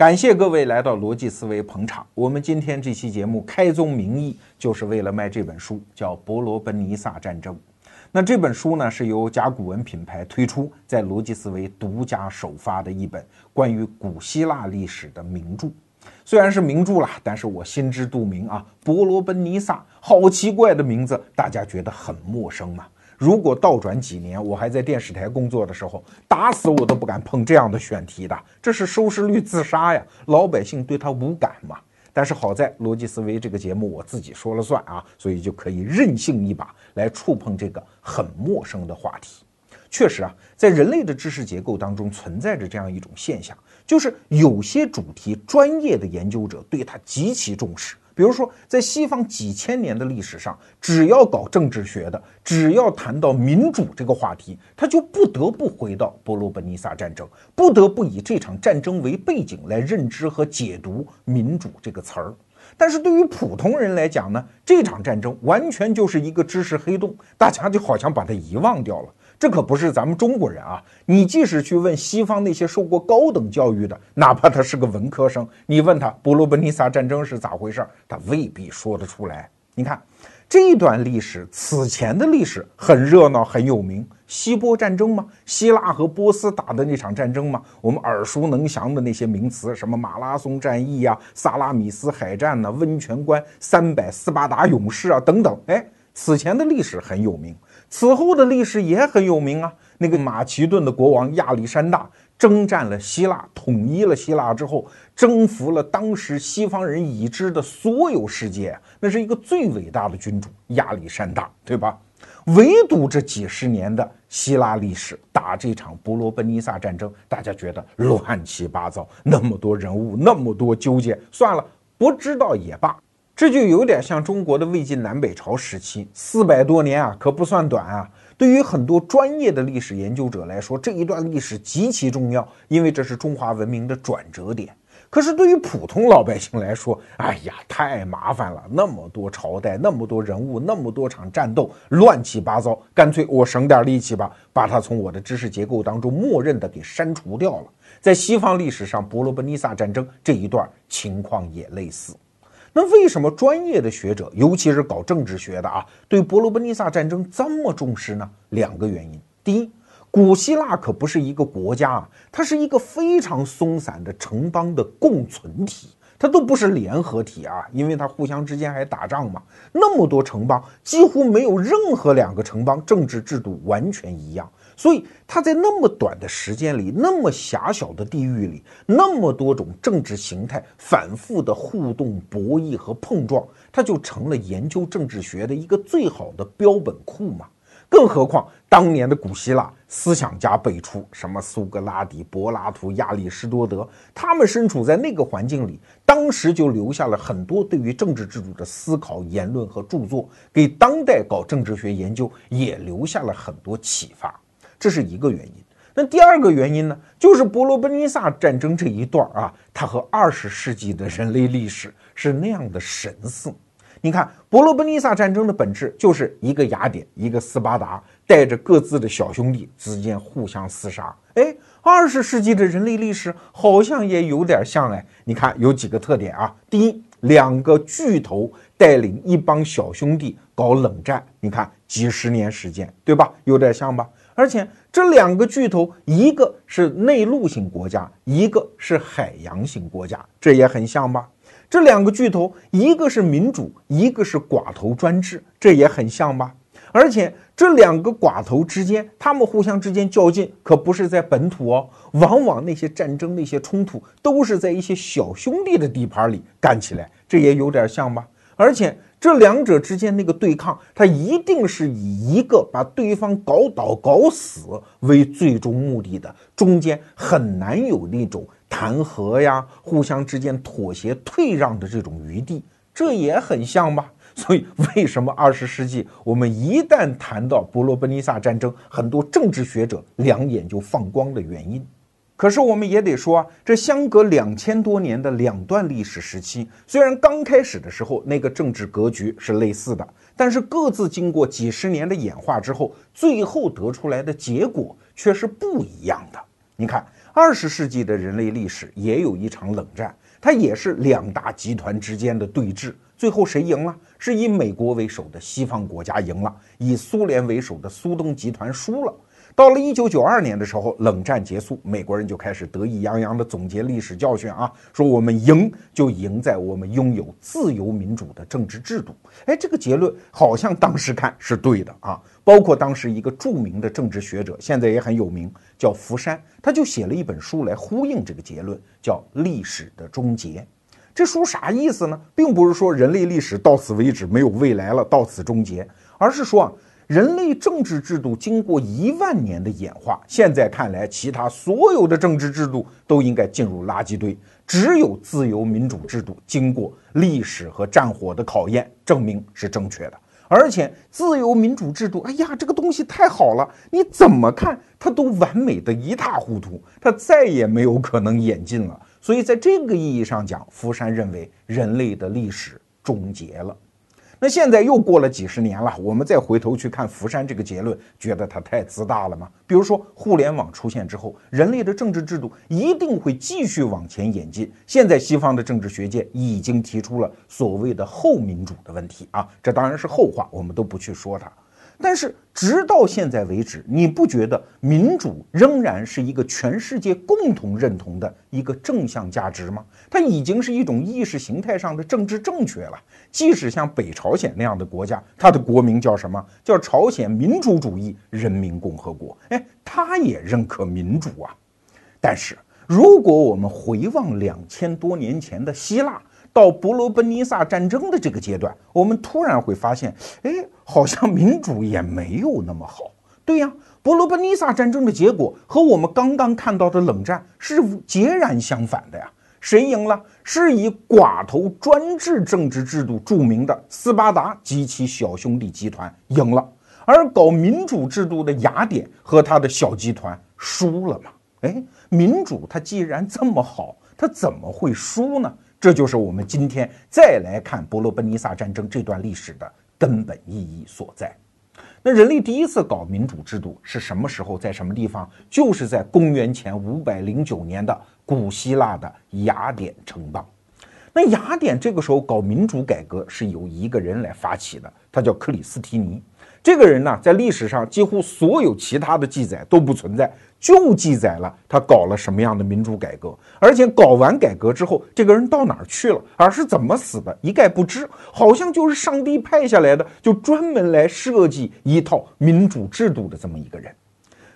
感谢各位来到逻辑思维捧场。我们今天这期节目开宗明义就是为了卖这本书，叫《伯罗奔尼撒战争》。那这本书呢，是由甲骨文品牌推出，在逻辑思维独家首发的一本关于古希腊历史的名著。虽然是名著啦，但是我心知肚明啊，伯罗奔尼撒，好奇怪的名字，大家觉得很陌生吗？如果倒转几年，我还在电视台工作的时候，打死我都不敢碰这样的选题的，这是收视率自杀呀！老百姓对他无感嘛。但是好在逻辑思维这个节目我自己说了算啊，所以就可以任性一把来触碰这个很陌生的话题。确实啊，在人类的知识结构当中存在着这样一种现象，就是有些主题专业的研究者对它极其重视。比如说，在西方几千年的历史上，只要搞政治学的，只要谈到民主这个话题，他就不得不回到波罗奔尼撒战争，不得不以这场战争为背景来认知和解读“民主”这个词儿。但是对于普通人来讲呢，这场战争完全就是一个知识黑洞，大家就好像把它遗忘掉了。这可不是咱们中国人啊！你即使去问西方那些受过高等教育的，哪怕他是个文科生，你问他伯罗奔尼撒战争是咋回事，他未必说得出来。你看这一段历史，此前的历史很热闹，很有名，希波战争吗？希腊和波斯打的那场战争吗？我们耳熟能详的那些名词，什么马拉松战役呀、萨拉米斯海战呐、温泉关、三百斯巴达勇士啊等等，哎，此前的历史很有名。此后的历史也很有名啊，那个马其顿的国王亚历山大征战了希腊，统一了希腊之后，征服了当时西方人已知的所有世界，那是一个最伟大的君主亚历山大，对吧？唯独这几十年的希腊历史，打这场伯罗奔尼撒战争，大家觉得乱七八糟，那么多人物，那么多纠结，算了，不知道也罢。这就有点像中国的魏晋南北朝时期，四百多年啊，可不算短啊。对于很多专业的历史研究者来说，这一段历史极其重要，因为这是中华文明的转折点。可是对于普通老百姓来说，哎呀，太麻烦了，那么多朝代，那么多人物，那么多场战斗，乱七八糟，干脆我省点力气吧，把它从我的知识结构当中默认的给删除掉了。在西方历史上，伯罗奔尼撒战争这一段情况也类似。那为什么专业的学者，尤其是搞政治学的啊，对伯罗奔尼撒战争这么重视呢？两个原因。第一，古希腊可不是一个国家啊，它是一个非常松散的城邦的共存体，它都不是联合体啊，因为它互相之间还打仗嘛。那么多城邦，几乎没有任何两个城邦政治制度完全一样。所以他在那么短的时间里，那么狭小的地域里，那么多种政治形态反复的互动、博弈和碰撞，他就成了研究政治学的一个最好的标本库嘛。更何况当年的古希腊思想家辈出，什么苏格拉底、柏拉图、亚里士多德，他们身处在那个环境里，当时就留下了很多对于政治制度的思考、言论和著作，给当代搞政治学研究也留下了很多启发。这是一个原因，那第二个原因呢？就是伯罗奔尼撒战争这一段啊，它和二十世纪的人类历史是那样的神似。你看，伯罗奔尼撒战争的本质就是一个雅典，一个斯巴达，带着各自的小兄弟之间互相厮杀。哎，二十世纪的人类历史好像也有点像哎。你看有几个特点啊？第一，两个巨头带领一帮小兄弟搞冷战，你看几十年时间，对吧？有点像吧？而且这两个巨头，一个是内陆型国家，一个是海洋型国家，这也很像吧？这两个巨头，一个是民主，一个是寡头专制，这也很像吧？而且这两个寡头之间，他们互相之间较劲，可不是在本土哦，往往那些战争、那些冲突，都是在一些小兄弟的地盘里干起来，这也有点像吧？而且。这两者之间那个对抗，它一定是以一个把对方搞倒、搞死为最终目的的，中间很难有那种谈和呀、互相之间妥协、退让的这种余地，这也很像吧？所以，为什么二十世纪我们一旦谈到伯罗奔尼撒战争，很多政治学者两眼就放光的原因？可是我们也得说，这相隔两千多年的两段历史时期，虽然刚开始的时候那个政治格局是类似的，但是各自经过几十年的演化之后，最后得出来的结果却是不一样的。你看，二十世纪的人类历史也有一场冷战，它也是两大集团之间的对峙。最后谁赢了？是以美国为首的西方国家赢了，以苏联为首的苏东集团输了。到了一九九二年的时候，冷战结束，美国人就开始得意洋洋地总结历史教训啊，说我们赢就赢在我们拥有自由民主的政治制度。哎，这个结论好像当时看是对的啊。包括当时一个著名的政治学者，现在也很有名，叫福山，他就写了一本书来呼应这个结论，叫《历史的终结》。这书啥意思呢？并不是说人类历史到此为止，没有未来了，到此终结，而是说啊。人类政治制度经过一万年的演化，现在看来，其他所有的政治制度都应该进入垃圾堆，只有自由民主制度经过历史和战火的考验，证明是正确的。而且，自由民主制度，哎呀，这个东西太好了，你怎么看它都完美的一塌糊涂，它再也没有可能演进了。所以，在这个意义上讲，福山认为人类的历史终结了。那现在又过了几十年了，我们再回头去看福山这个结论，觉得他太自大了吗？比如说，互联网出现之后，人类的政治制度一定会继续往前演进。现在西方的政治学界已经提出了所谓的后民主的问题啊，这当然是后话，我们都不去说它。但是直到现在为止，你不觉得民主仍然是一个全世界共同认同的一个正向价值吗？它已经是一种意识形态上的政治正确了。即使像北朝鲜那样的国家，它的国名叫什么？叫朝鲜民主主义人民共和国。哎，它也认可民主啊。但是如果我们回望两千多年前的希腊，到伯罗奔尼撒战争的这个阶段，我们突然会发现，哎，好像民主也没有那么好。对呀，伯罗奔尼撒战争的结果和我们刚刚看到的冷战是截然相反的呀。谁赢了？是以寡头专制政治制度著名的斯巴达及其小兄弟集团赢了，而搞民主制度的雅典和他的小集团输了嘛？哎，民主它既然这么好，它怎么会输呢？这就是我们今天再来看伯罗奔尼撒战争这段历史的根本意义所在。那人类第一次搞民主制度是什么时候，在什么地方？就是在公元前五百零九年的古希腊的雅典城邦。那雅典这个时候搞民主改革是由一个人来发起的，他叫克里斯提尼。这个人呢，在历史上几乎所有其他的记载都不存在，就记载了他搞了什么样的民主改革，而且搞完改革之后，这个人到哪儿去了，而是怎么死的，一概不知，好像就是上帝派下来的，就专门来设计一套民主制度的这么一个人。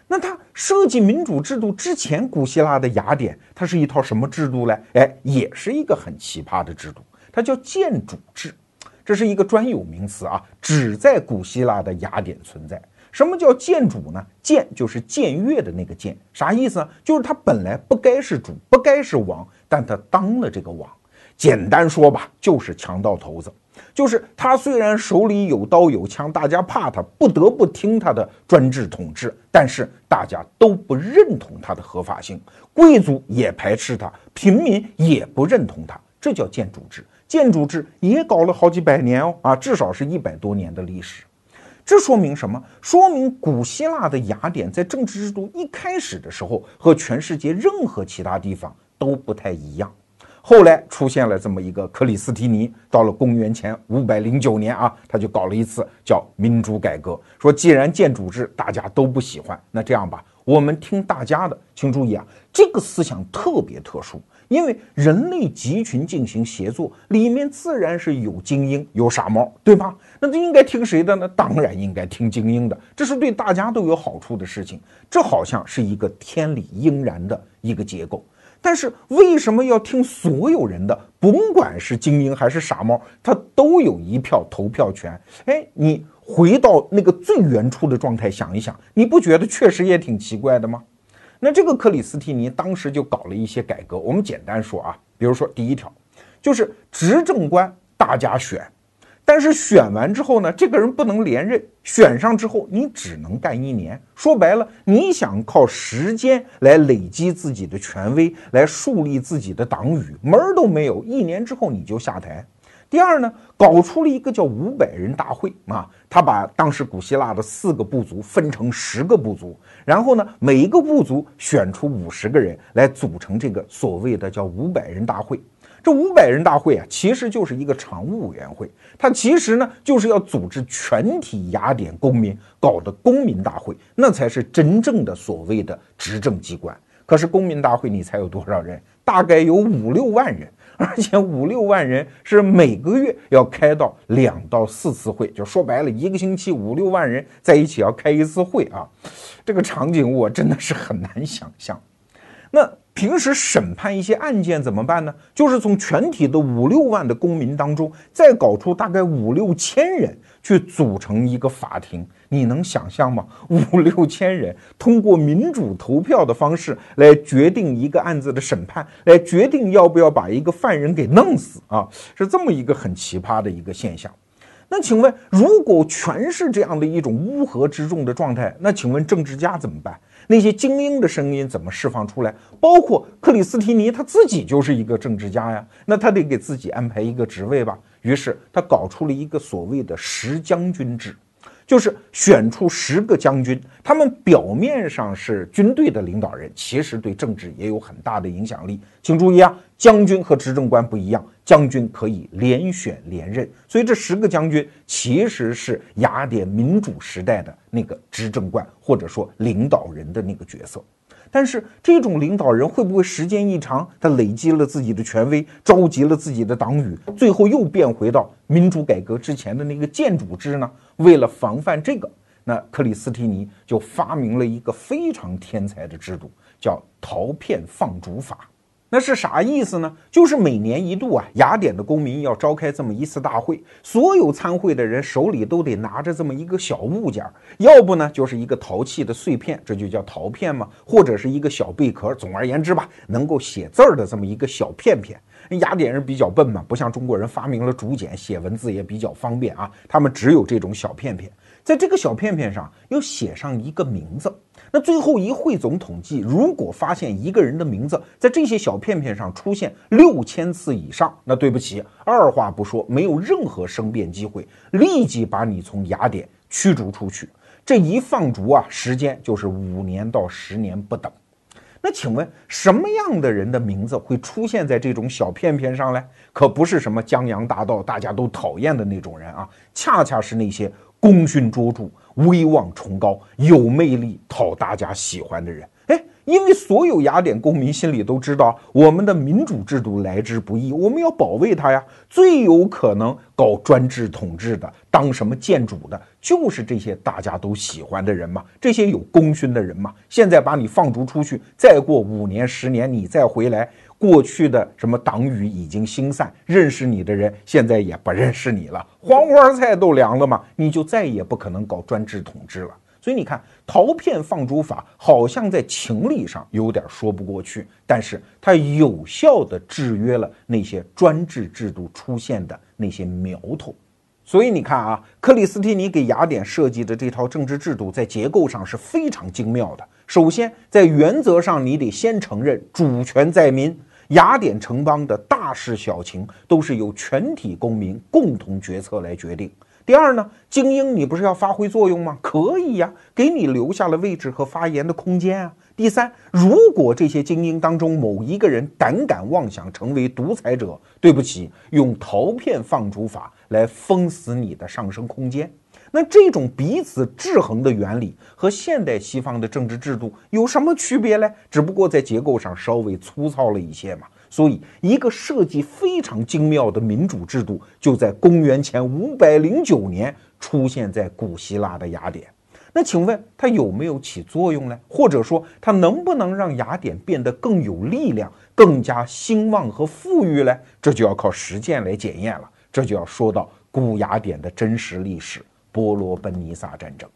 那他设计民主制度之前，古希腊的雅典，它是一套什么制度呢？哎，也是一个很奇葩的制度，它叫建主制。这是一个专有名词啊，只在古希腊的雅典存在。什么叫建主呢？建就是僭越的那个僭，啥意思呢？就是他本来不该是主，不该是王，但他当了这个王。简单说吧，就是强盗头子。就是他虽然手里有刀有枪，大家怕他，不得不听他的专制统治，但是大家都不认同他的合法性，贵族也排斥他，平民也不认同他，这叫建主制。建主制也搞了好几百年哦，啊，至少是一百多年的历史。这说明什么？说明古希腊的雅典在政治制度一开始的时候和全世界任何其他地方都不太一样。后来出现了这么一个克里斯提尼，到了公元前五百零九年啊，他就搞了一次叫民主改革，说既然建主制大家都不喜欢，那这样吧，我们听大家的。请注意啊，这个思想特别特殊。因为人类集群进行协作，里面自然是有精英有傻帽，对吧？那这应该听谁的呢？当然应该听精英的，这是对大家都有好处的事情。这好像是一个天理应然的一个结构。但是为什么要听所有人的？甭管是精英还是傻帽，他都有一票投票权。哎，你回到那个最原初的状态想一想，你不觉得确实也挺奇怪的吗？那这个克里斯蒂尼当时就搞了一些改革，我们简单说啊，比如说第一条，就是执政官大家选，但是选完之后呢，这个人不能连任，选上之后你只能干一年。说白了，你想靠时间来累积自己的权威，来树立自己的党羽，门儿都没有，一年之后你就下台。第二呢，搞出了一个叫五百人大会啊，他把当时古希腊的四个部族分成十个部族，然后呢，每一个部族选出五十个人来组成这个所谓的叫五百人大会。这五百人大会啊，其实就是一个常务委员会，它其实呢就是要组织全体雅典公民搞的公民大会，那才是真正的所谓的执政机关。可是公民大会你猜有多少人？大概有五六万人。而且五六万人是每个月要开到两到四次会，就说白了，一个星期五六万人在一起要开一次会啊，这个场景我真的是很难想象。那平时审判一些案件怎么办呢？就是从全体的五六万的公民当中，再搞出大概五六千人去组成一个法庭。你能想象吗？五六千人通过民主投票的方式来决定一个案子的审判，来决定要不要把一个犯人给弄死啊，是这么一个很奇葩的一个现象。那请问，如果全是这样的一种乌合之众的状态，那请问政治家怎么办？那些精英的声音怎么释放出来？包括克里斯提尼他自己就是一个政治家呀，那他得给自己安排一个职位吧。于是他搞出了一个所谓的十将军制。就是选出十个将军，他们表面上是军队的领导人，其实对政治也有很大的影响力。请注意啊，将军和执政官不一样，将军可以连选连任，所以这十个将军其实是雅典民主时代的那个执政官或者说领导人的那个角色。但是这种领导人会不会时间一长，他累积了自己的权威，召集了自己的党羽，最后又变回到民主改革之前的那个建主制呢？为了防范这个，那克里斯提尼就发明了一个非常天才的制度，叫陶片放逐法。那是啥意思呢？就是每年一度啊，雅典的公民要召开这么一次大会，所有参会的人手里都得拿着这么一个小物件，要不呢就是一个陶器的碎片，这就叫陶片嘛，或者是一个小贝壳。总而言之吧，能够写字儿的这么一个小片片。雅典人比较笨嘛，不像中国人发明了竹简，写文字也比较方便啊。他们只有这种小片片，在这个小片片上要写上一个名字。那最后一汇总统计，如果发现一个人的名字在这些小片片上出现六千次以上，那对不起，二话不说，没有任何申辩机会，立即把你从雅典驱逐出去。这一放逐啊，时间就是五年到十年不等。那请问，什么样的人的名字会出现在这种小片片上呢？可不是什么江洋大盗，大家都讨厌的那种人啊，恰恰是那些功勋卓著。威望崇高、有魅力、讨大家喜欢的人，因为所有雅典公民心里都知道，我们的民主制度来之不易，我们要保卫它呀。最有可能搞专制统治的、当什么建主的，就是这些大家都喜欢的人嘛，这些有功勋的人嘛。现在把你放逐出去，再过五年、十年，你再回来。过去的什么党羽已经兴散，认识你的人现在也不认识你了，黄花菜都凉了嘛，你就再也不可能搞专制统治了。所以你看，陶片放逐法好像在情理上有点说不过去，但是它有效的制约了那些专制制度出现的那些苗头。所以你看啊，克里斯蒂尼给雅典设计的这套政治制度，在结构上是非常精妙的。首先，在原则上，你得先承认主权在民。雅典城邦的大事小情都是由全体公民共同决策来决定。第二呢，精英你不是要发挥作用吗？可以呀，给你留下了位置和发言的空间啊。第三，如果这些精英当中某一个人胆敢妄想成为独裁者，对不起，用陶片放逐法来封死你的上升空间。那这种彼此制衡的原理和现代西方的政治制度有什么区别呢？只不过在结构上稍微粗糙了一些嘛。所以，一个设计非常精妙的民主制度就在公元前五百零九年出现在古希腊的雅典。那请问它有没有起作用呢？或者说它能不能让雅典变得更有力量、更加兴旺和富裕呢？这就要靠实践来检验了。这就要说到古雅典的真实历史。波罗奔尼撒战争，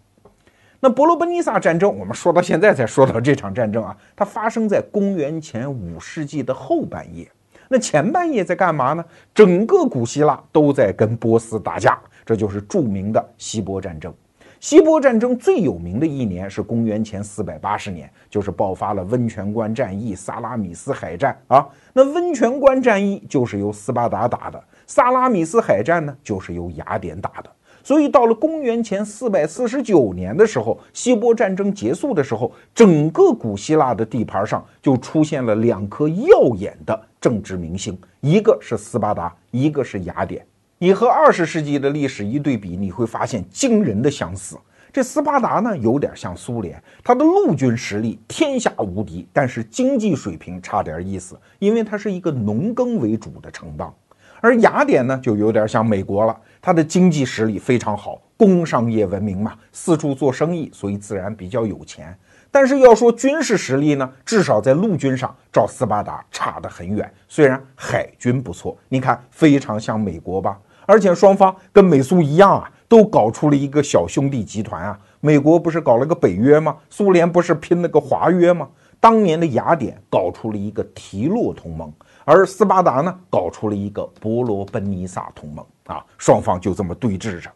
那伯罗奔尼撒战争，我们说到现在才说到这场战争啊，它发生在公元前五世纪的后半叶。那前半叶在干嘛呢？整个古希腊都在跟波斯打架，这就是著名的希波战争。希波战争最有名的一年是公元前四百八十年，就是爆发了温泉关战役、萨拉米斯海战啊。那温泉关战役就是由斯巴达打的，萨拉米斯海战呢就是由雅典打的。所以到了公元前四百四十九年的时候，希波战争结束的时候，整个古希腊的地盘上就出现了两颗耀眼的政治明星，一个是斯巴达，一个是雅典。你和二十世纪的历史一对比，你会发现惊人的相似。这斯巴达呢，有点像苏联，它的陆军实力天下无敌，但是经济水平差点意思，因为它是一个农耕为主的城邦。而雅典呢，就有点像美国了。它的经济实力非常好，工商业文明嘛，四处做生意，所以自然比较有钱。但是要说军事实力呢，至少在陆军上，照斯巴达差得很远。虽然海军不错，你看非常像美国吧？而且双方跟美苏一样啊，都搞出了一个小兄弟集团啊。美国不是搞了个北约吗？苏联不是拼了个华约吗？当年的雅典搞出了一个提洛同盟。而斯巴达呢，搞出了一个伯罗奔尼撒同盟啊，双方就这么对峙着。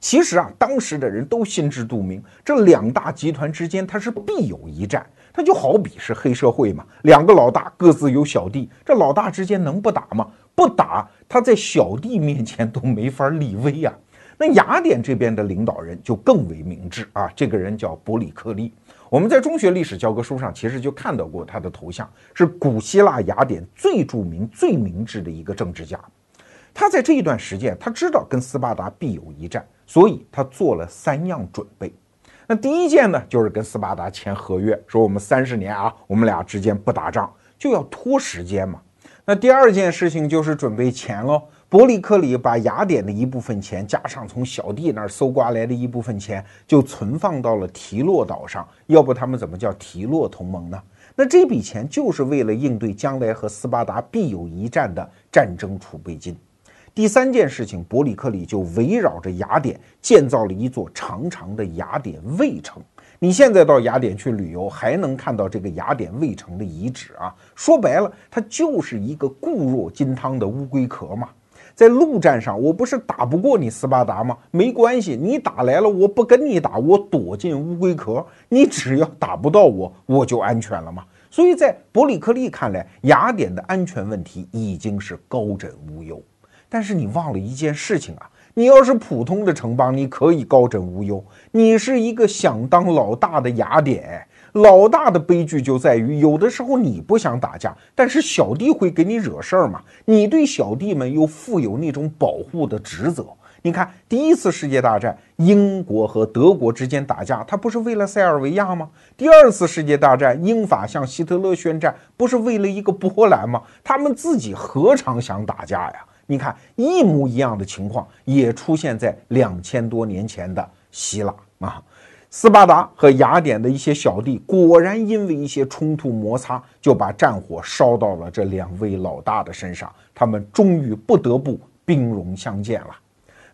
其实啊，当时的人都心知肚明，这两大集团之间它是必有一战，它就好比是黑社会嘛，两个老大各自有小弟，这老大之间能不打吗？不打，他在小弟面前都没法立威呀。那雅典这边的领导人就更为明智啊，这个人叫伯里克利。我们在中学历史教科书上其实就看到过他的头像，是古希腊雅典最著名、最明智的一个政治家。他在这一段时间，他知道跟斯巴达必有一战，所以他做了三样准备。那第一件呢，就是跟斯巴达签合约，说我们三十年啊，我们俩之间不打仗，就要拖时间嘛。那第二件事情就是准备钱喽。伯里克里把雅典的一部分钱，加上从小弟那儿搜刮来的一部分钱，就存放到了提洛岛上。要不他们怎么叫提洛同盟呢？那这笔钱就是为了应对将来和斯巴达必有一战的战争储备金。第三件事情，伯里克里就围绕着雅典建造了一座长长的雅典卫城。你现在到雅典去旅游，还能看到这个雅典卫城的遗址啊。说白了，它就是一个固若金汤的乌龟壳嘛。在陆战上，我不是打不过你斯巴达吗？没关系，你打来了，我不跟你打，我躲进乌龟壳，你只要打不到我，我就安全了嘛。所以在伯里克利看来，雅典的安全问题已经是高枕无忧。但是你忘了一件事情啊，你要是普通的城邦，你可以高枕无忧，你是一个想当老大的雅典。老大的悲剧就在于，有的时候你不想打架，但是小弟会给你惹事儿嘛。你对小弟们又负有那种保护的职责。你看，第一次世界大战，英国和德国之间打架，他不是为了塞尔维亚吗？第二次世界大战，英法向希特勒宣战，不是为了一个波兰吗？他们自己何尝想打架呀？你看，一模一样的情况也出现在两千多年前的希腊啊。斯巴达和雅典的一些小弟，果然因为一些冲突摩擦，就把战火烧到了这两位老大的身上。他们终于不得不兵戎相见了。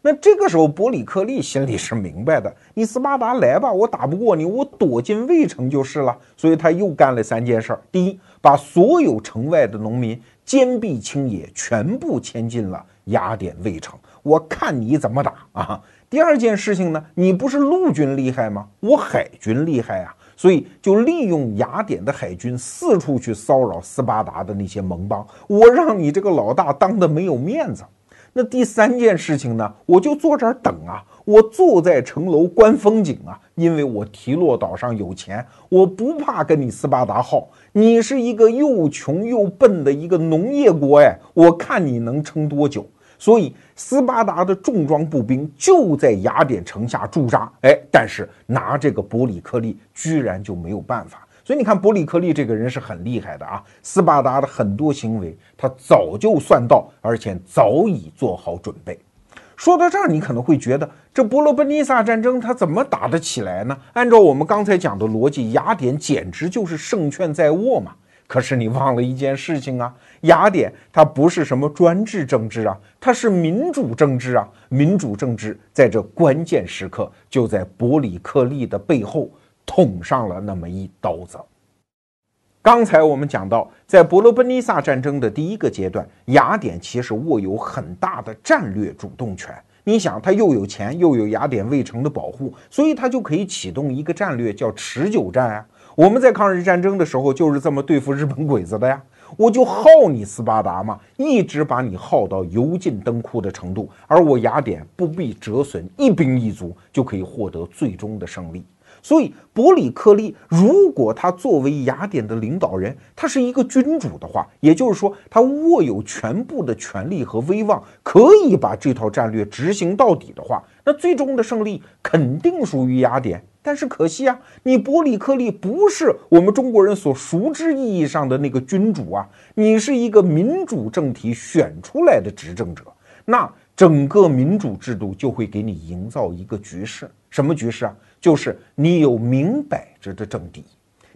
那这个时候，伯里克利心里是明白的：你斯巴达来吧，我打不过你，我躲进卫城就是了。所以他又干了三件事儿：第一，把所有城外的农民坚壁清野，全部迁进了雅典卫城。我看你怎么打啊！第二件事情呢，你不是陆军厉害吗？我海军厉害啊，所以就利用雅典的海军四处去骚扰斯巴达的那些盟邦，我让你这个老大当的没有面子。那第三件事情呢，我就坐这儿等啊，我坐在城楼观风景啊，因为我提洛岛上有钱，我不怕跟你斯巴达耗。你是一个又穷又笨的一个农业国，哎，我看你能撑多久。所以，斯巴达的重装步兵就在雅典城下驻扎。哎，但是拿这个伯里克利居然就没有办法。所以你看，伯里克利这个人是很厉害的啊。斯巴达的很多行为，他早就算到，而且早已做好准备。说到这儿，你可能会觉得，这伯罗奔尼撒战争他怎么打得起来呢？按照我们刚才讲的逻辑，雅典简直就是胜券在握嘛。可是你忘了一件事情啊，雅典它不是什么专制政治啊，它是民主政治啊。民主政治在这关键时刻就在伯里克利的背后捅上了那么一刀子。刚才我们讲到，在伯罗奔尼撒战争的第一个阶段，雅典其实握有很大的战略主动权。你想，他又有钱，又有雅典卫城的保护，所以他就可以启动一个战略，叫持久战啊。我们在抗日战争的时候就是这么对付日本鬼子的呀。我就耗你斯巴达嘛，一直把你耗到油尽灯枯的程度，而我雅典不必折损，一兵一卒就可以获得最终的胜利。所以，伯里克利如果他作为雅典的领导人，他是一个君主的话，也就是说，他握有全部的权力和威望，可以把这套战略执行到底的话，那最终的胜利肯定属于雅典。但是可惜啊，你伯里克利不是我们中国人所熟知意义上的那个君主啊，你是一个民主政体选出来的执政者，那整个民主制度就会给你营造一个局势，什么局势啊？就是你有明摆着的政敌。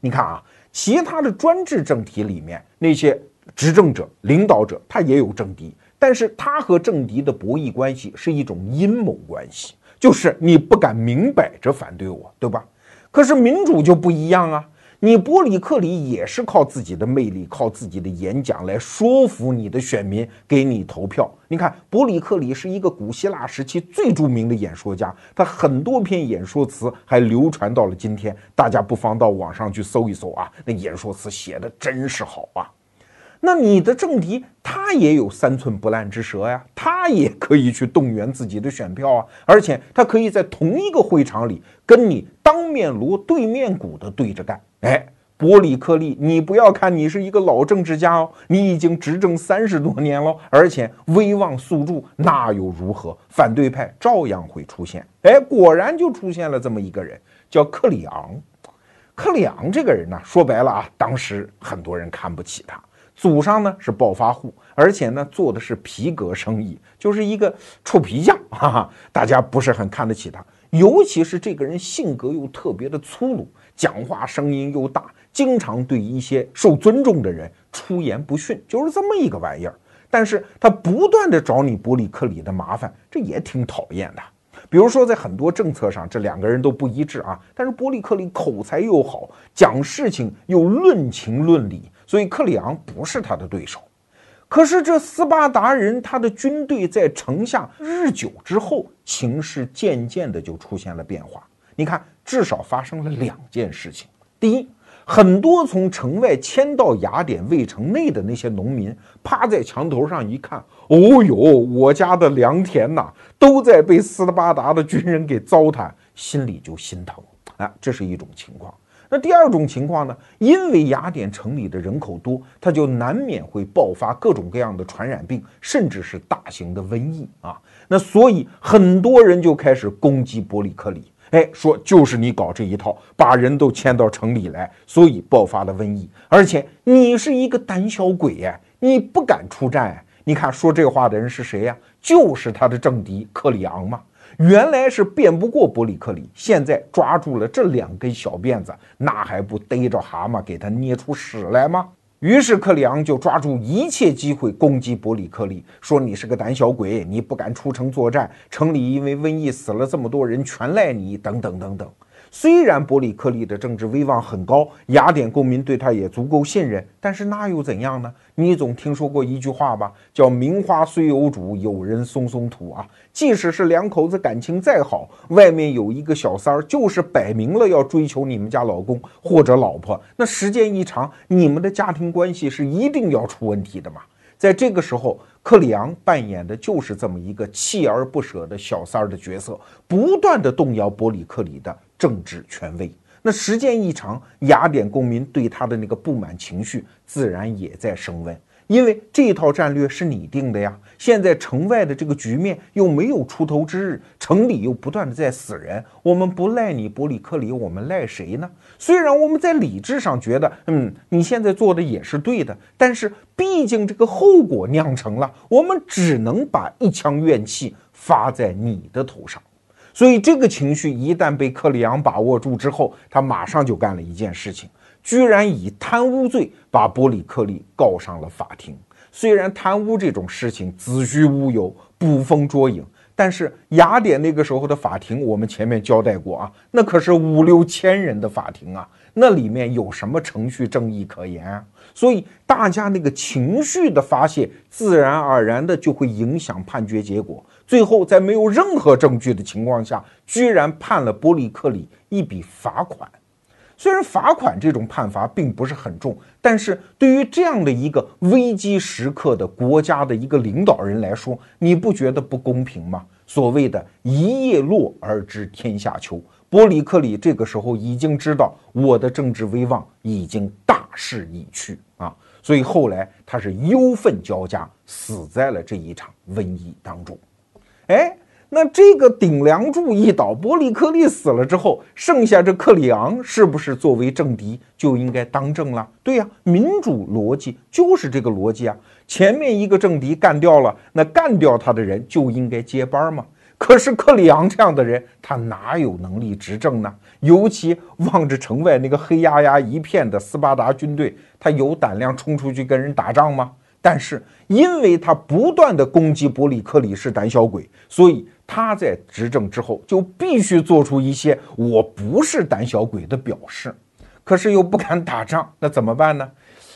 你看啊，其他的专制政体里面那些执政者、领导者，他也有政敌，但是他和政敌的博弈关系是一种阴谋关系。就是你不敢明摆着反对我，对吧？可是民主就不一样啊！你伯里克里也是靠自己的魅力，靠自己的演讲来说服你的选民给你投票。你看，伯里克里是一个古希腊时期最著名的演说家，他很多篇演说词还流传到了今天。大家不妨到网上去搜一搜啊，那演说词写的真是好啊！那你的政敌他也有三寸不烂之舌呀，他也可以去动员自己的选票啊，而且他可以在同一个会场里跟你当面锣对面鼓的对着干。哎，伯里克利，你不要看你是一个老政治家哦，你已经执政三十多年了，而且威望素著，那又如何？反对派照样会出现。哎，果然就出现了这么一个人，叫克里昂。克里昂这个人呢，说白了啊，当时很多人看不起他。祖上呢是暴发户，而且呢做的是皮革生意，就是一个臭皮匠，哈哈，大家不是很看得起他。尤其是这个人性格又特别的粗鲁，讲话声音又大，经常对一些受尊重的人出言不逊，就是这么一个玩意儿。但是他不断的找你伯里克里的麻烦，这也挺讨厌的。比如说在很多政策上，这两个人都不一致啊。但是伯里克里口才又好，讲事情又论情论理。所以克里昂不是他的对手，可是这斯巴达人他的军队在城下日久之后，情势渐渐的就出现了变化。你看，至少发生了两件事情。第一，很多从城外迁到雅典卫城内的那些农民，趴在墙头上一看，哦呦，我家的良田呐，都在被斯巴达的军人给糟蹋，心里就心疼啊。这是一种情况。那第二种情况呢？因为雅典城里的人口多，它就难免会爆发各种各样的传染病，甚至是大型的瘟疫啊。那所以很多人就开始攻击伯里克里，哎，说就是你搞这一套，把人都迁到城里来，所以爆发了瘟疫。而且你是一个胆小鬼呀，你不敢出战。你看说这话的人是谁呀？就是他的政敌克里昂嘛。原来是辩不过伯里克里，现在抓住了这两根小辫子，那还不逮着蛤蟆给他捏出屎来吗？于是克里昂就抓住一切机会攻击伯里克利，说你是个胆小鬼，你不敢出城作战，城里因为瘟疫死了这么多人，全赖你，等等等等。虽然伯里克利的政治威望很高，雅典公民对他也足够信任，但是那又怎样呢？你总听说过一句话吧，叫“名花虽有主，有人松松土”啊。即使是两口子感情再好，外面有一个小三儿，就是摆明了要追求你们家老公或者老婆，那时间一长，你们的家庭关系是一定要出问题的嘛。在这个时候，克里昂扮演的就是这么一个锲而不舍的小三儿的角色，不断的动摇伯里克里的。政治权威，那时间一长，雅典公民对他的那个不满情绪自然也在升温。因为这套战略是你定的呀，现在城外的这个局面又没有出头之日，城里又不断的在死人，我们不赖你伯里克里，我们赖谁呢？虽然我们在理智上觉得，嗯，你现在做的也是对的，但是毕竟这个后果酿成了，我们只能把一腔怨气发在你的头上。所以，这个情绪一旦被克里昂把握住之后，他马上就干了一件事情，居然以贪污罪把波里克利告上了法庭。虽然贪污这种事情子虚乌有、捕风捉影，但是雅典那个时候的法庭，我们前面交代过啊，那可是五六千人的法庭啊，那里面有什么程序正义可言啊？所以大家那个情绪的发泄，自然而然的就会影响判决结果。最后在没有任何证据的情况下，居然判了波利克里一笔罚款。虽然罚款这种判罚并不是很重，但是对于这样的一个危机时刻的国家的一个领导人来说，你不觉得不公平吗？所谓的一叶落而知天下秋，伯里克里这个时候已经知道我的政治威望已经大势已去啊，所以后来他是忧愤交加，死在了这一场瘟疫当中。哎，那这个顶梁柱一倒，波利克利死了之后，剩下这克里昂是不是作为政敌就应该当政了？对呀，民主逻辑就是这个逻辑啊。前面一个政敌干掉了，那干掉他的人就应该接班嘛？可是克里昂这样的人，他哪有能力执政呢？尤其望着城外那个黑压压一片的斯巴达军队，他有胆量冲出去跟人打仗吗？但是因为他不断的攻击伯里克里是胆小鬼，所以他在执政之后就必须做出一些我不是胆小鬼的表示，可是又不敢打仗，那怎么办呢？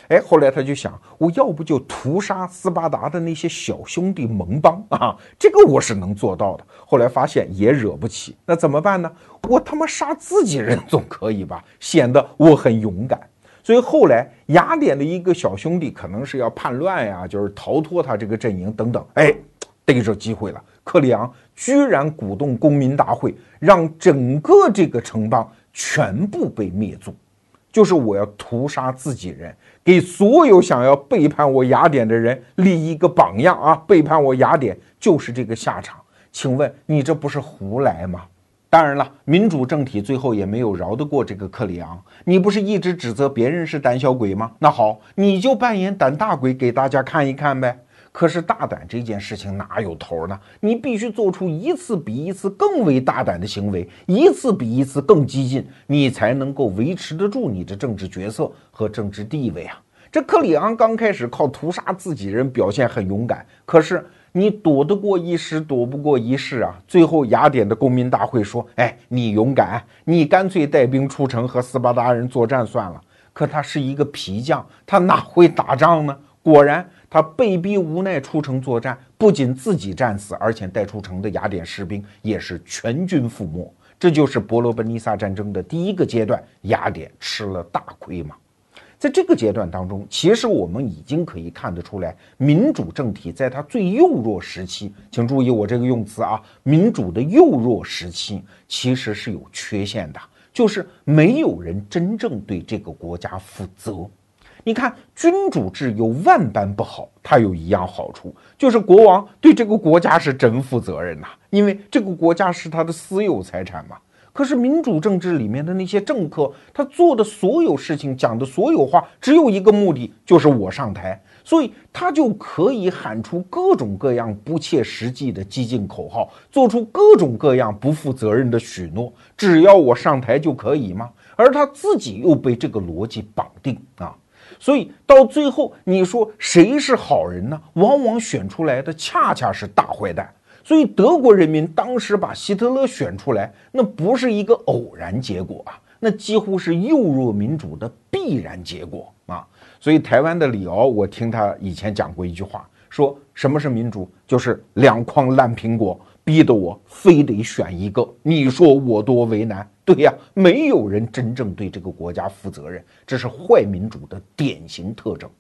哎，后来他就想，我要不就屠杀斯巴达的那些小兄弟盟邦啊，这个我是能做到的。后来发现也惹不起，那怎么办呢？我他妈杀自己人总可以吧，显得我很勇敢。所以后来雅典的一个小兄弟可能是要叛乱呀，就是逃脱他这个阵营等等，哎，逮着机会了，克里昂居然鼓动公民大会，让整个这个城邦全部被灭族。就是我要屠杀自己人，给所有想要背叛我雅典的人立一个榜样啊！背叛我雅典就是这个下场。请问你这不是胡来吗？当然了，民主政体最后也没有饶得过这个克里昂。你不是一直指责别人是胆小鬼吗？那好，你就扮演胆大鬼给大家看一看呗。可是大胆这件事情哪有头呢？你必须做出一次比一次更为大胆的行为，一次比一次更激进，你才能够维持得住你的政治角色和政治地位啊！这克里昂刚开始靠屠杀自己人表现很勇敢，可是你躲得过一时，躲不过一世啊！最后雅典的公民大会说：“哎，你勇敢，你干脆带兵出城和斯巴达人作战算了。”可他是一个皮匠，他哪会打仗呢？果然。他被逼无奈出城作战，不仅自己战死，而且带出城的雅典士兵也是全军覆没。这就是伯罗奔尼撒战争的第一个阶段，雅典吃了大亏嘛。在这个阶段当中，其实我们已经可以看得出来，民主政体在它最幼弱时期，请注意我这个用词啊，民主的幼弱时期其实是有缺陷的，就是没有人真正对这个国家负责。你看，君主制有万般不好，它有一样好处，就是国王对这个国家是真负责任呐，因为这个国家是他的私有财产嘛。可是民主政治里面的那些政客，他做的所有事情、讲的所有话，只有一个目的，就是我上台，所以他就可以喊出各种各样不切实际的激进口号，做出各种各样不负责任的许诺，只要我上台就可以吗？而他自己又被这个逻辑绑定啊。所以到最后，你说谁是好人呢？往往选出来的恰恰是大坏蛋。所以德国人民当时把希特勒选出来，那不是一个偶然结果啊，那几乎是幼弱民主的必然结果啊。所以台湾的李敖，我听他以前讲过一句话，说什么是民主，就是两筐烂苹果。逼得我非得选一个，你说我多为难？对呀，没有人真正对这个国家负责任，这是坏民主的典型特征。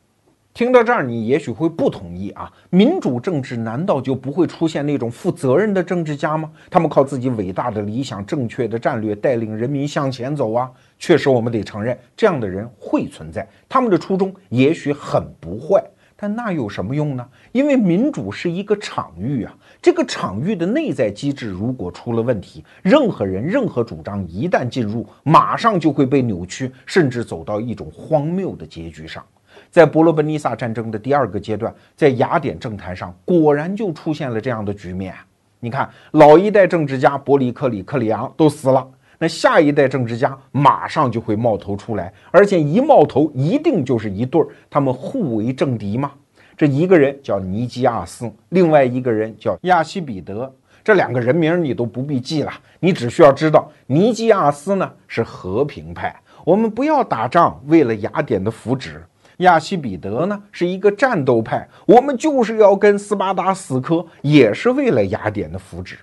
听到这儿，你也许会不同意啊？民主政治难道就不会出现那种负责任的政治家吗？他们靠自己伟大的理想、正确的战略带领人民向前走啊！确实，我们得承认，这样的人会存在，他们的初衷也许很不坏。但那有什么用呢？因为民主是一个场域啊，这个场域的内在机制如果出了问题，任何人、任何主张一旦进入，马上就会被扭曲，甚至走到一种荒谬的结局上。在伯罗奔尼撒战争的第二个阶段，在雅典政坛上，果然就出现了这样的局面。你看，老一代政治家伯里克里、克里昂都死了。那下一代政治家马上就会冒头出来，而且一冒头一定就是一对儿，他们互为政敌嘛？这一个人叫尼基亚斯，另外一个人叫亚西比德，这两个人名你都不必记了，你只需要知道尼基亚斯呢是和平派，我们不要打仗，为了雅典的福祉。亚西比德呢是一个战斗派，我们就是要跟斯巴达死磕，也是为了雅典的福祉。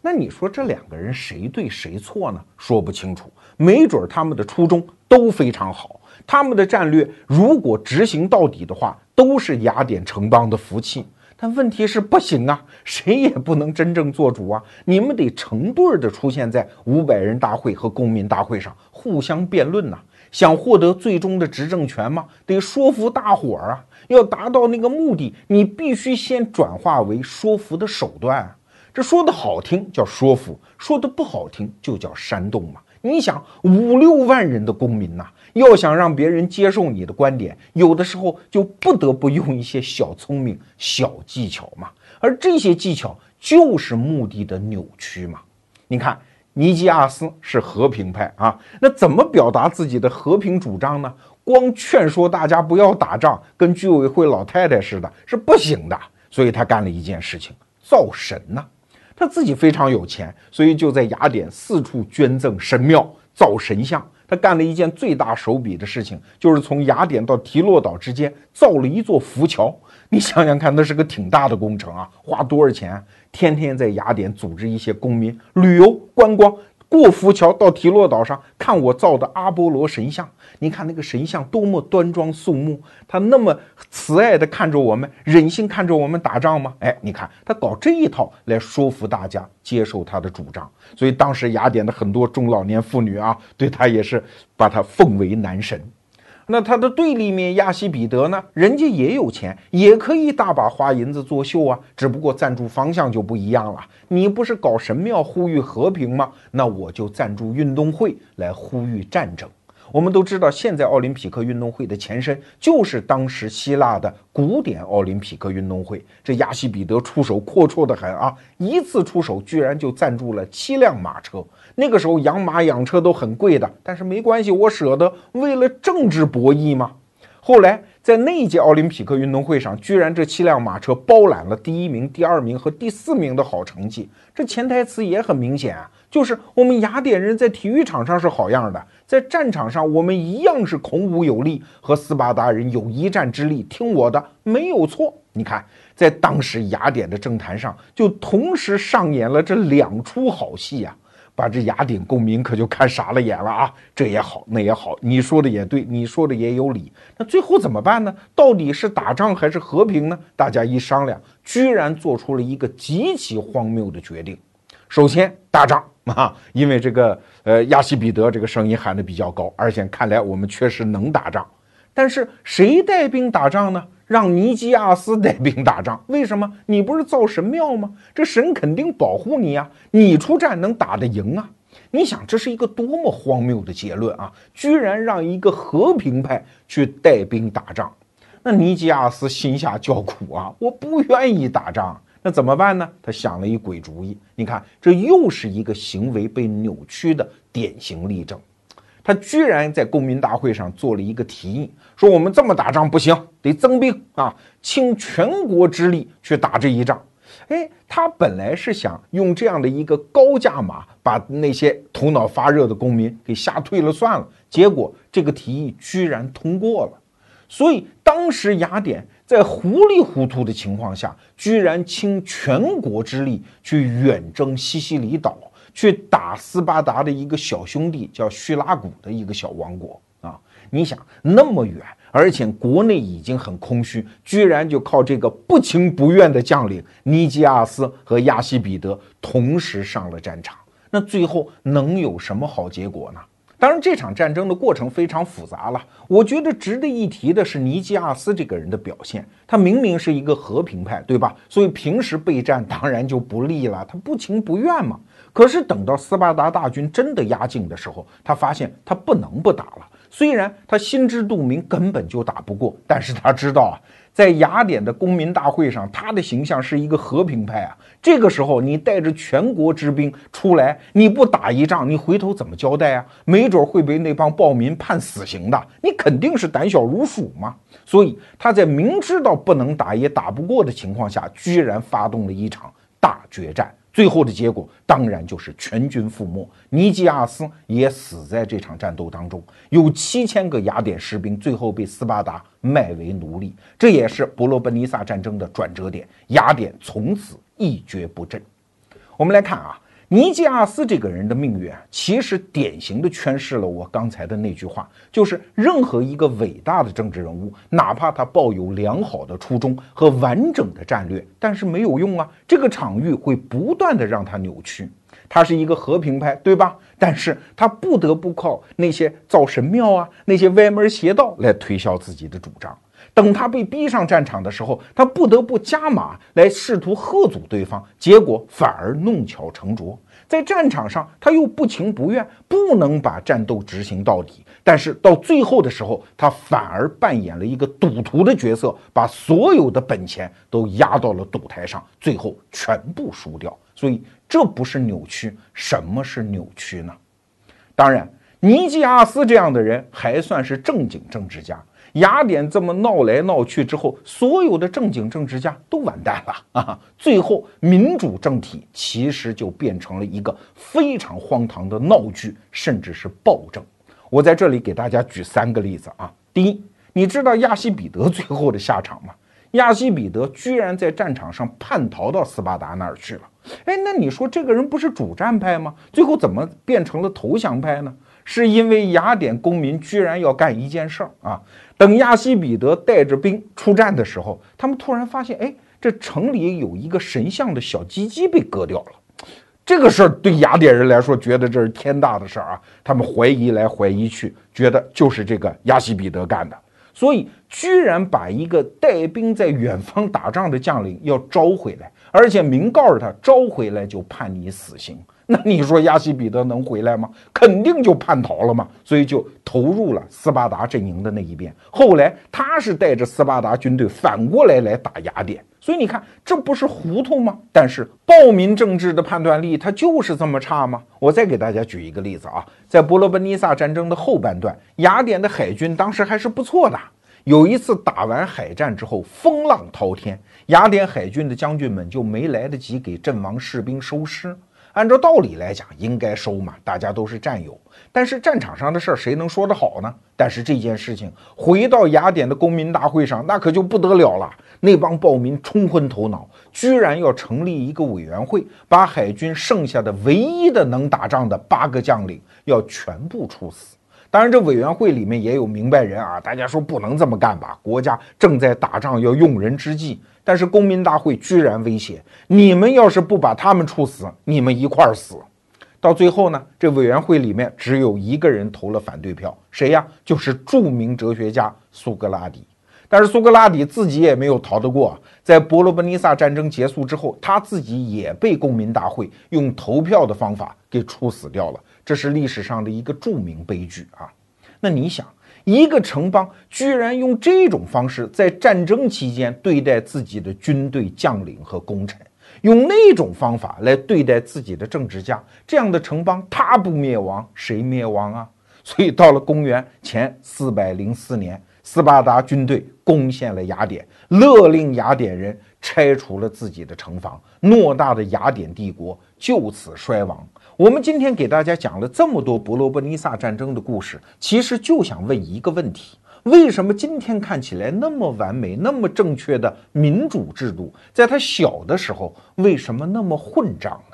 那你说这两个人谁对谁错呢？说不清楚，没准他们的初衷都非常好，他们的战略如果执行到底的话，都是雅典城邦的福气。但问题是不行啊，谁也不能真正做主啊，你们得成对儿的出现在五百人大会和公民大会上，互相辩论呐。想获得最终的执政权吗？得说服大伙儿啊！要达到那个目的，你必须先转化为说服的手段。这说的好听叫说服，说的不好听就叫煽动嘛。你想，五六万人的公民呐，要想让别人接受你的观点，有的时候就不得不用一些小聪明、小技巧嘛。而这些技巧就是目的的扭曲嘛。你看。尼基亚斯是和平派啊，那怎么表达自己的和平主张呢？光劝说大家不要打仗，跟居委会老太太似的，是不行的。所以他干了一件事情，造神呐。他自己非常有钱，所以就在雅典四处捐赠神庙，造神像。他干了一件最大手笔的事情，就是从雅典到提洛岛之间造了一座浮桥。你想想看，那是个挺大的工程啊，花多少钱？天天在雅典组织一些公民旅游观光，过浮桥到提洛岛上看我造的阿波罗神像。你看那个神像多么端庄肃穆，他那么慈爱的看着我们，忍心看着我们打仗吗？哎，你看他搞这一套来说服大家接受他的主张。所以当时雅典的很多中老年妇女啊，对他也是把他奉为男神。那他的对立面亚西比德呢？人家也有钱，也可以大把花银子作秀啊，只不过赞助方向就不一样了。你不是搞神庙呼吁和平吗？那我就赞助运动会来呼吁战争。我们都知道，现在奥林匹克运动会的前身就是当时希腊的古典奥林匹克运动会。这亚西比德出手阔绰的很啊，一次出手居然就赞助了七辆马车。那个时候养马养车都很贵的，但是没关系，我舍得为了政治博弈嘛。后来在那一届奥林匹克运动会上，居然这七辆马车包揽了第一名、第二名和第四名的好成绩。这潜台词也很明显啊。就是我们雅典人在体育场上是好样的，在战场上我们一样是孔武有力，和斯巴达人有一战之力。听我的，没有错。你看，在当时雅典的政坛上，就同时上演了这两出好戏啊，把这雅典公民可就看傻了眼了啊！这也好，那也好，你说的也对，你说的也有理。那最后怎么办呢？到底是打仗还是和平呢？大家一商量，居然做出了一个极其荒谬的决定。首先打仗啊，因为这个呃亚西比德这个声音喊得比较高，而且看来我们确实能打仗。但是谁带兵打仗呢？让尼基亚斯带兵打仗。为什么？你不是造神庙吗？这神肯定保护你呀，你出战能打得赢啊？你想这是一个多么荒谬的结论啊！居然让一个和平派去带兵打仗，那尼基亚斯心下叫苦啊！我不愿意打仗。那怎么办呢？他想了一鬼主意。你看，这又是一个行为被扭曲的典型例证。他居然在公民大会上做了一个提议，说我们这么打仗不行，得增兵啊，倾全国之力去打这一仗。哎，他本来是想用这样的一个高价码把那些头脑发热的公民给吓退了算了。结果这个提议居然通过了。所以当时雅典在糊里糊涂的情况下，居然倾全国之力去远征西西里岛，去打斯巴达的一个小兄弟叫叙拉古的一个小王国啊！你想那么远，而且国内已经很空虚，居然就靠这个不情不愿的将领尼基亚斯和亚西比德同时上了战场，那最后能有什么好结果呢？当然，这场战争的过程非常复杂了。我觉得值得一提的是尼基亚斯这个人的表现。他明明是一个和平派，对吧？所以平时备战当然就不利了，他不情不愿嘛。可是等到斯巴达大军真的压境的时候，他发现他不能不打了。虽然他心知肚明根本就打不过，但是他知道啊。在雅典的公民大会上，他的形象是一个和平派啊。这个时候，你带着全国之兵出来，你不打一仗，你回头怎么交代啊？没准会被那帮暴民判死刑的。你肯定是胆小如鼠嘛。所以他在明知道不能打也打不过的情况下，居然发动了一场大决战，最后的结果当然就是全军覆没，尼基亚斯也死在这场战斗当中，有七千个雅典士兵最后被斯巴达卖为奴隶，这也是伯罗奔尼撒战争的转折点，雅典从此一蹶不振。我们来看啊。尼基阿斯这个人的命运啊，其实典型的诠释了我刚才的那句话，就是任何一个伟大的政治人物，哪怕他抱有良好的初衷和完整的战略，但是没有用啊，这个场域会不断的让他扭曲。他是一个和平派，对吧？但是他不得不靠那些造神庙啊，那些歪门邪道来推销自己的主张。等他被逼上战场的时候，他不得不加码来试图喝阻对方，结果反而弄巧成拙。在战场上，他又不情不愿，不能把战斗执行到底。但是到最后的时候，他反而扮演了一个赌徒的角色，把所有的本钱都压到了赌台上，最后全部输掉。所以这不是扭曲，什么是扭曲呢？当然，尼基阿斯这样的人还算是正经政治家。雅典这么闹来闹去之后，所有的正经政治家都完蛋了啊！最后民主政体其实就变成了一个非常荒唐的闹剧，甚至是暴政。我在这里给大家举三个例子啊。第一，你知道亚西比德最后的下场吗？亚西比德居然在战场上叛逃到斯巴达那儿去了。哎，那你说这个人不是主战派吗？最后怎么变成了投降派呢？是因为雅典公民居然要干一件事儿啊！等亚西比德带着兵出战的时候，他们突然发现，哎，这城里有一个神像的小鸡鸡被割掉了。这个事儿对雅典人来说，觉得这是天大的事儿啊！他们怀疑来怀疑去，觉得就是这个亚西比德干的，所以居然把一个带兵在远方打仗的将领要招回来，而且明告诉他，招回来就判你死刑。那你说亚西比德能回来吗？肯定就叛逃了嘛，所以就投入了斯巴达阵营的那一边。后来他是带着斯巴达军队反过来来打雅典，所以你看这不是糊涂吗？但是暴民政治的判断力他就是这么差吗？我再给大家举一个例子啊，在伯罗奔尼撒战争的后半段，雅典的海军当时还是不错的。有一次打完海战之后，风浪滔天，雅典海军的将军们就没来得及给阵亡士兵收尸。按照道理来讲，应该收嘛，大家都是战友。但是战场上的事儿，谁能说得好呢？但是这件事情回到雅典的公民大会上，那可就不得了了。那帮暴民冲昏头脑，居然要成立一个委员会，把海军剩下的唯一的能打仗的八个将领要全部处死。当然，这委员会里面也有明白人啊，大家说不能这么干吧？国家正在打仗，要用人之际。但是公民大会居然威胁你们，要是不把他们处死，你们一块儿死。到最后呢，这委员会里面只有一个人投了反对票，谁呀？就是著名哲学家苏格拉底。但是苏格拉底自己也没有逃得过，在伯罗奔尼撒战争结束之后，他自己也被公民大会用投票的方法给处死掉了。这是历史上的一个著名悲剧啊。那你想？一个城邦居然用这种方式在战争期间对待自己的军队将领和功臣，用那种方法来对待自己的政治家，这样的城邦他不灭亡谁灭亡啊？所以到了公元前四百零四年，斯巴达军队攻陷了雅典，勒令雅典人拆除了自己的城防，偌大的雅典帝国就此衰亡。我们今天给大家讲了这么多伯罗奔尼撒战争的故事，其实就想问一个问题：为什么今天看起来那么完美、那么正确的民主制度，在它小的时候为什么那么混账呢？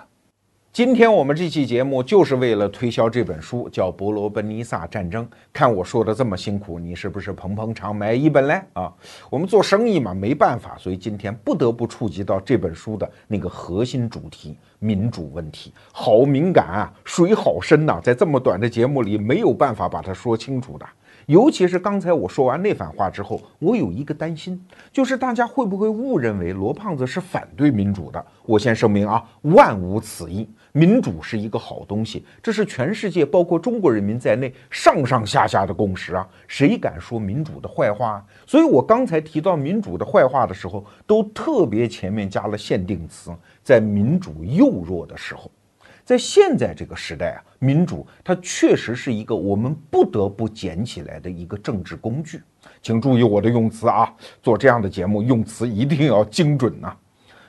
今天我们这期节目就是为了推销这本书，叫《伯罗奔尼撒战争》。看我说的这么辛苦，你是不是捧捧场买一本嘞？啊，我们做生意嘛，没办法，所以今天不得不触及到这本书的那个核心主题——民主问题。好敏感啊，水好深呐，在这么短的节目里没有办法把它说清楚的。尤其是刚才我说完那番话之后，我有一个担心，就是大家会不会误认为罗胖子是反对民主的？我先声明啊，万无此意。民主是一个好东西，这是全世界包括中国人民在内上上下下的共识啊！谁敢说民主的坏话？所以我刚才提到民主的坏话的时候，都特别前面加了限定词，在民主幼弱的时候。在现在这个时代啊，民主它确实是一个我们不得不捡起来的一个政治工具，请注意我的用词啊，做这样的节目用词一定要精准呐。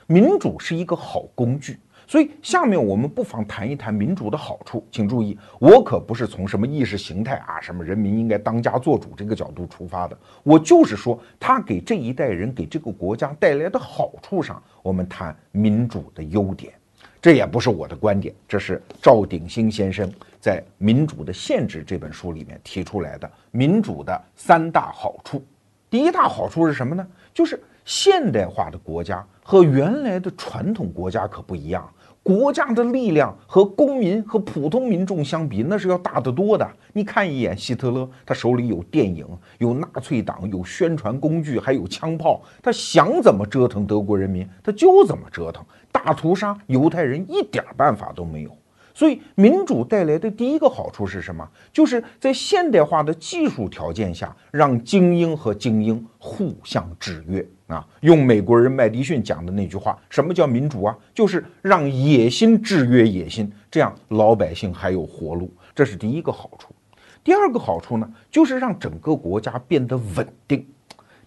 民主是一个好工具，所以下面我们不妨谈一谈民主的好处。请注意，我可不是从什么意识形态啊、什么人民应该当家做主这个角度出发的，我就是说，他给这一代人、给这个国家带来的好处上，我们谈民主的优点。这也不是我的观点，这是赵鼎新先生在《民主的限制》这本书里面提出来的民主的三大好处。第一大好处是什么呢？就是现代化的国家和原来的传统国家可不一样。国家的力量和公民和普通民众相比，那是要大得多的。你看一眼希特勒，他手里有电影，有纳粹党，有宣传工具，还有枪炮，他想怎么折腾德国人民，他就怎么折腾，大屠杀犹太人一点办法都没有。所以，民主带来的第一个好处是什么？就是在现代化的技术条件下，让精英和精英互相制约啊。用美国人麦迪逊讲的那句话：“什么叫民主啊？就是让野心制约野心，这样老百姓还有活路。”这是第一个好处。第二个好处呢，就是让整个国家变得稳定。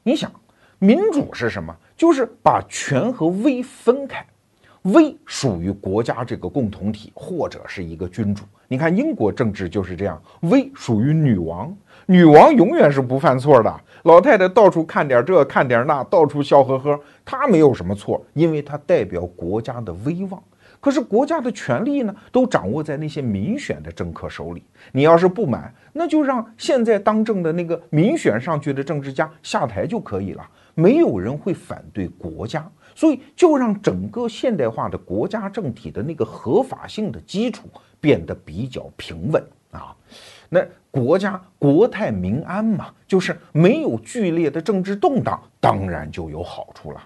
你想，民主是什么？就是把权和威分开。威属于国家这个共同体，或者是一个君主。你看英国政治就是这样，威属于女王，女王永远是不犯错的。老太太到处看点这看点那，到处笑呵呵，她没有什么错，因为她代表国家的威望。可是国家的权力呢，都掌握在那些民选的政客手里。你要是不满，那就让现在当政的那个民选上去的政治家下台就可以了，没有人会反对国家。所以，就让整个现代化的国家政体的那个合法性的基础变得比较平稳啊。那国家国泰民安嘛，就是没有剧烈的政治动荡，当然就有好处了。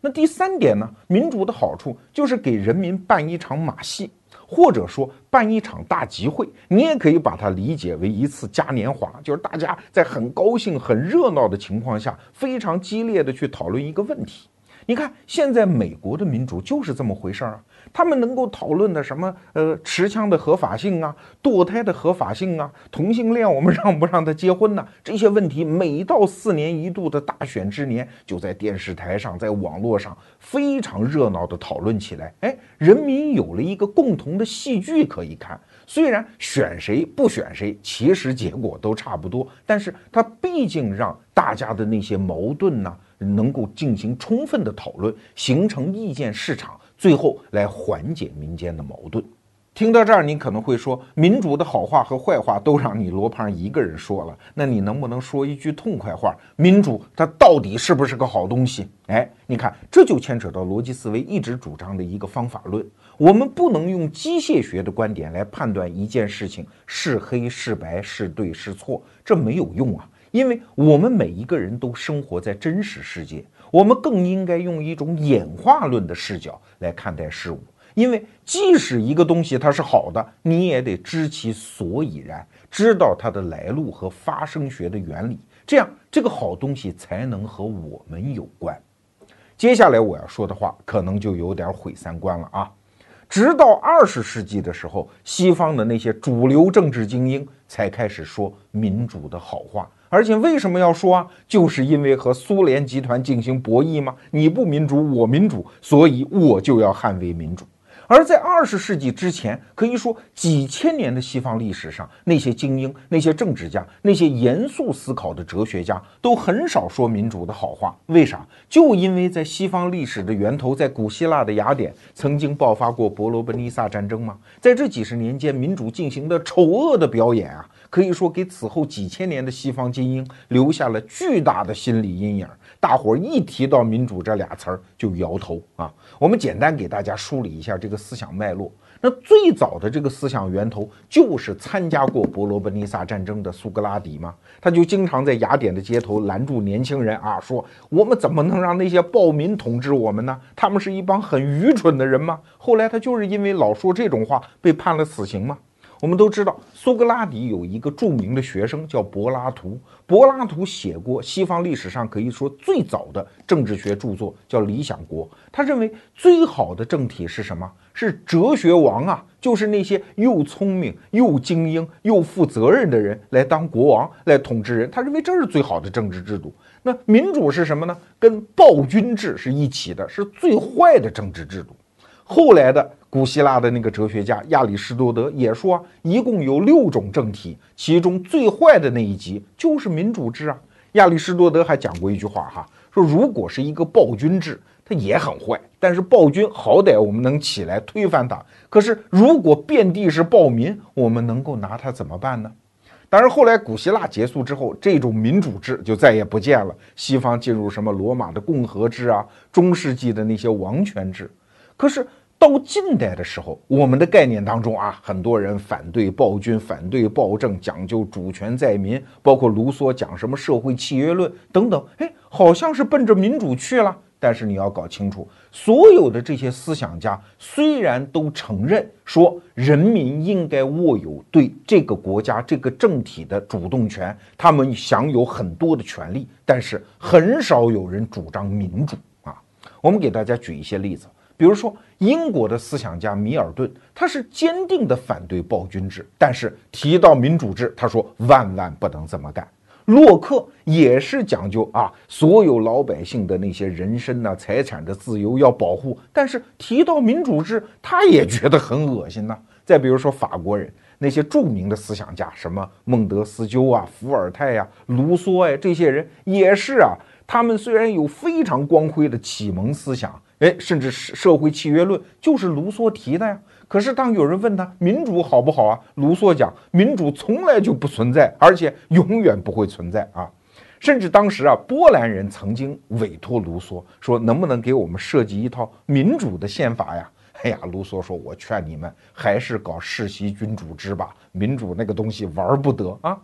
那第三点呢，民主的好处就是给人民办一场马戏，或者说办一场大集会。你也可以把它理解为一次嘉年华，就是大家在很高兴、很热闹的情况下，非常激烈的去讨论一个问题。你看，现在美国的民主就是这么回事儿啊！他们能够讨论的什么，呃，持枪的合法性啊，堕胎的合法性啊，同性恋我们让不让他结婚呢？这些问题，每到四年一度的大选之年，就在电视台上，在网络上非常热闹的讨论起来。哎，人民有了一个共同的戏剧可以看。虽然选谁不选谁，其实结果都差不多，但是他毕竟让大家的那些矛盾呢。能够进行充分的讨论，形成意见市场，最后来缓解民间的矛盾。听到这儿，你可能会说，民主的好话和坏话都让你罗胖一个人说了，那你能不能说一句痛快话？民主它到底是不是个好东西？哎，你看，这就牵扯到逻辑思维一直主张的一个方法论。我们不能用机械学的观点来判断一件事情是黑是白是对是错，这没有用啊。因为我们每一个人都生活在真实世界，我们更应该用一种演化论的视角来看待事物。因为即使一个东西它是好的，你也得知其所以然，知道它的来路和发生学的原理，这样这个好东西才能和我们有关。接下来我要说的话可能就有点毁三观了啊！直到二十世纪的时候，西方的那些主流政治精英才开始说民主的好话。而且为什么要说啊？就是因为和苏联集团进行博弈吗？你不民主，我民主，所以我就要捍卫民主。而在二十世纪之前，可以说几千年的西方历史上，那些精英、那些政治家、那些严肃思考的哲学家，都很少说民主的好话。为啥？就因为在西方历史的源头，在古希腊的雅典，曾经爆发过伯罗奔尼撒战争吗？在这几十年间，民主进行的丑恶的表演啊！可以说，给此后几千年的西方精英留下了巨大的心理阴影。大伙儿一提到民主这俩词儿就摇头啊。我们简单给大家梳理一下这个思想脉络。那最早的这个思想源头就是参加过伯罗奔尼撒战争的苏格拉底嘛。他就经常在雅典的街头拦住年轻人啊，说我们怎么能让那些暴民统治我们呢？他们是一帮很愚蠢的人吗？后来他就是因为老说这种话被判了死刑嘛。我们都知道，苏格拉底有一个著名的学生叫柏拉图。柏拉图写过西方历史上可以说最早的政治学著作，叫《理想国》。他认为最好的政体是什么？是哲学王啊，就是那些又聪明又精英又负责任的人来当国王来统治人。他认为这是最好的政治制度。那民主是什么呢？跟暴君制是一起的，是最坏的政治制度。后来的。古希腊的那个哲学家亚里士多德也说，一共有六种政体，其中最坏的那一级就是民主制啊。亚里士多德还讲过一句话哈，说如果是一个暴君制，它也很坏，但是暴君好歹我们能起来推翻他。可是如果遍地是暴民，我们能够拿他怎么办呢？当然，后来古希腊结束之后，这种民主制就再也不见了。西方进入什么罗马的共和制啊，中世纪的那些王权制。可是到近代的时候，我们的概念当中啊，很多人反对暴君，反对暴政，讲究主权在民，包括卢梭讲什么社会契约论等等，哎，好像是奔着民主去了。但是你要搞清楚，所有的这些思想家虽然都承认说人民应该握有对这个国家这个政体的主动权，他们享有很多的权利，但是很少有人主张民主啊。我们给大家举一些例子，比如说英国的思想家米尔顿，他是坚定的反对暴君制，但是提到民主制，他说万万不能这么干。洛克也是讲究啊，所有老百姓的那些人身呐、财产的自由要保护，但是提到民主制，他也觉得很恶心呐。再比如说法国人那些著名的思想家，什么孟德斯鸠啊、伏尔泰呀、卢梭呀，这些人也是啊。他们虽然有非常光辉的启蒙思想，哎，甚至是社会契约论就是卢梭提的呀。可是，当有人问他民主好不好啊？卢梭讲，民主从来就不存在，而且永远不会存在啊！甚至当时啊，波兰人曾经委托卢梭说，能不能给我们设计一套民主的宪法呀？哎呀，卢梭说，我劝你们还是搞世袭君主制吧，民主那个东西玩不得啊！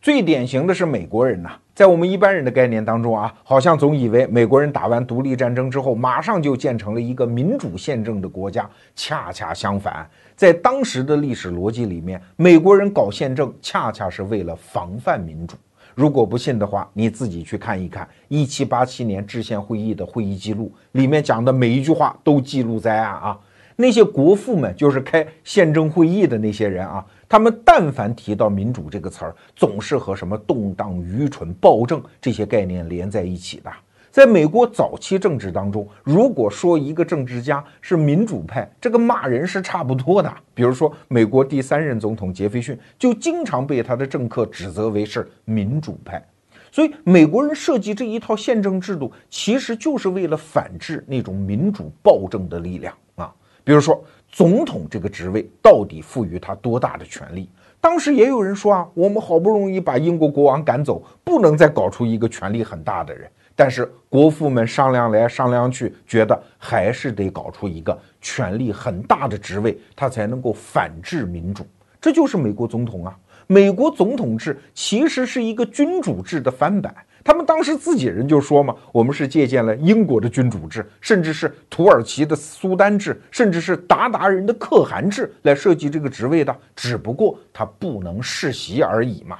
最典型的是美国人呐，在我们一般人的概念当中啊，好像总以为美国人打完独立战争之后，马上就建成了一个民主宪政的国家。恰恰相反，在当时的历史逻辑里面，美国人搞宪政恰恰是为了防范民主。如果不信的话，你自己去看一看一七八七年制宪会议的会议记录，里面讲的每一句话都记录在案啊。那些国父们，就是开宪政会议的那些人啊。他们但凡提到“民主”这个词儿，总是和什么动荡、愚蠢、暴政这些概念连在一起的。在美国早期政治当中，如果说一个政治家是民主派，这个骂人是差不多的。比如说，美国第三任总统杰斐逊就经常被他的政客指责为是民主派。所以，美国人设计这一套宪政制度，其实就是为了反制那种民主暴政的力量啊。比如说。总统这个职位到底赋予他多大的权力？当时也有人说啊，我们好不容易把英国国王赶走，不能再搞出一个权力很大的人。但是国父们商量来商量去，觉得还是得搞出一个权力很大的职位，他才能够反制民主。这就是美国总统啊！美国总统制其实是一个君主制的翻版。他们当时自己人就说嘛，我们是借鉴了英国的君主制，甚至是土耳其的苏丹制，甚至是鞑靼人的可汗制来设计这个职位的，只不过他不能世袭而已嘛。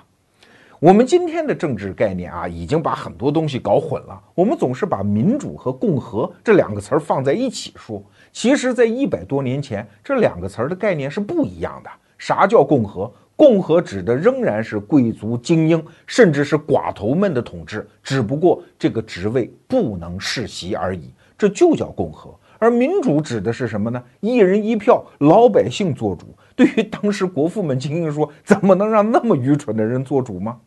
我们今天的政治概念啊，已经把很多东西搞混了。我们总是把民主和共和这两个词儿放在一起说，其实，在一百多年前，这两个词儿的概念是不一样的。啥叫共和？共和指的仍然是贵族精英，甚至是寡头们的统治，只不过这个职位不能世袭而已，这就叫共和。而民主指的是什么呢？一人一票，老百姓做主。对于当时国父们精英说，怎么能让那么愚蠢的人做主吗？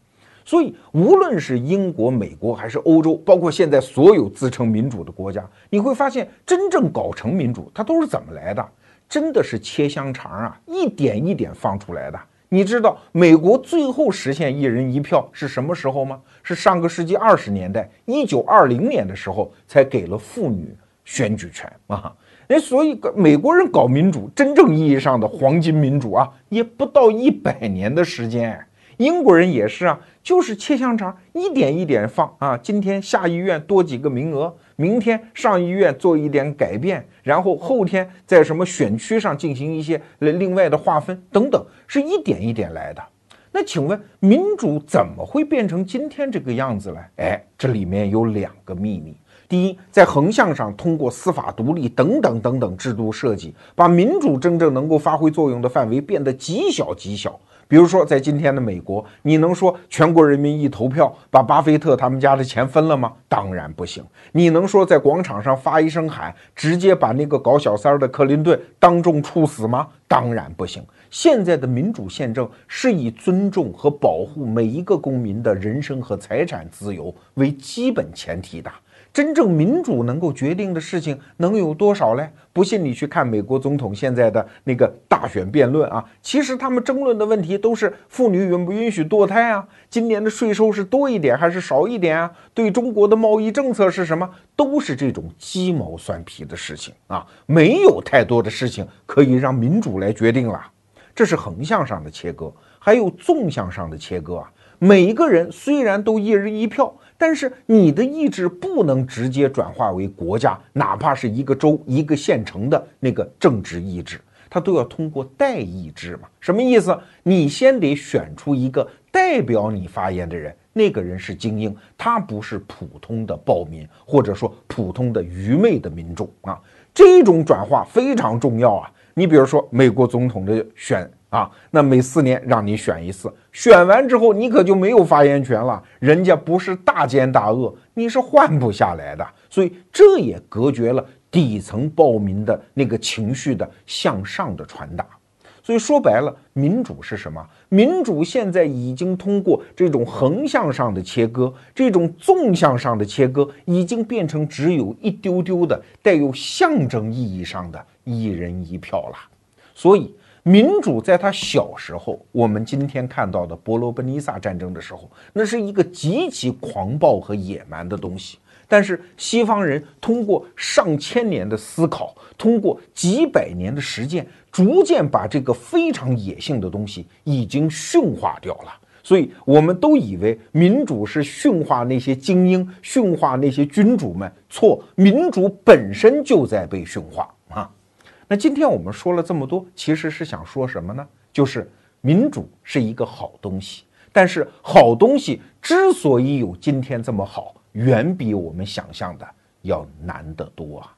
所以，无论是英国、美国还是欧洲，包括现在所有自称民主的国家，你会发现，真正搞成民主，它都是怎么来的？真的是切香肠啊，一点一点放出来的。你知道美国最后实现一人一票是什么时候吗？是上个世纪二十年代，一九二零年的时候才给了妇女选举权啊！哎，所以美国人搞民主，真正意义上的黄金民主啊，也不到一百年的时间。英国人也是啊，就是切香肠，一点一点放啊。今天下议院多几个名额。明天上议院做一点改变，然后后天在什么选区上进行一些另外的划分等等，是一点一点来的。那请问民主怎么会变成今天这个样子呢？哎，这里面有两个秘密。第一，在横向上通过司法独立等等等等制度设计，把民主真正能够发挥作用的范围变得极小极小。比如说，在今天的美国，你能说全国人民一投票把巴菲特他们家的钱分了吗？当然不行。你能说在广场上发一声喊，直接把那个搞小三儿的克林顿当众处死吗？当然不行。现在的民主宪政是以尊重和保护每一个公民的人身和财产自由为基本前提的。真正民主能够决定的事情能有多少嘞？不信你去看美国总统现在的那个大选辩论啊，其实他们争论的问题都是妇女允不允许堕胎啊，今年的税收是多一点还是少一点啊？对中国的贸易政策是什么？都是这种鸡毛蒜皮的事情啊，没有太多的事情可以让民主来决定了。这是横向上的切割，还有纵向上的切割啊。每一个人虽然都一人一票。但是你的意志不能直接转化为国家，哪怕是一个州、一个县城的那个政治意志，它都要通过代议制嘛？什么意思？你先得选出一个代表你发言的人，那个人是精英，他不是普通的暴民，或者说普通的愚昧的民众啊。这种转化非常重要啊。你比如说美国总统的选。啊，那每四年让你选一次，选完之后你可就没有发言权了。人家不是大奸大恶，你是换不下来的。所以这也隔绝了底层暴民的那个情绪的向上的传达。所以说白了，民主是什么？民主现在已经通过这种横向上的切割，这种纵向上的切割，已经变成只有一丢丢的带有象征意义上的一人一票了。所以。民主在他小时候，我们今天看到的伯罗奔尼撒战争的时候，那是一个极其狂暴和野蛮的东西。但是西方人通过上千年的思考，通过几百年的实践，逐渐把这个非常野性的东西已经驯化掉了。所以，我们都以为民主是驯化那些精英、驯化那些君主们。错，民主本身就在被驯化。那今天我们说了这么多，其实是想说什么呢？就是民主是一个好东西，但是好东西之所以有今天这么好，远比我们想象的要难得多啊。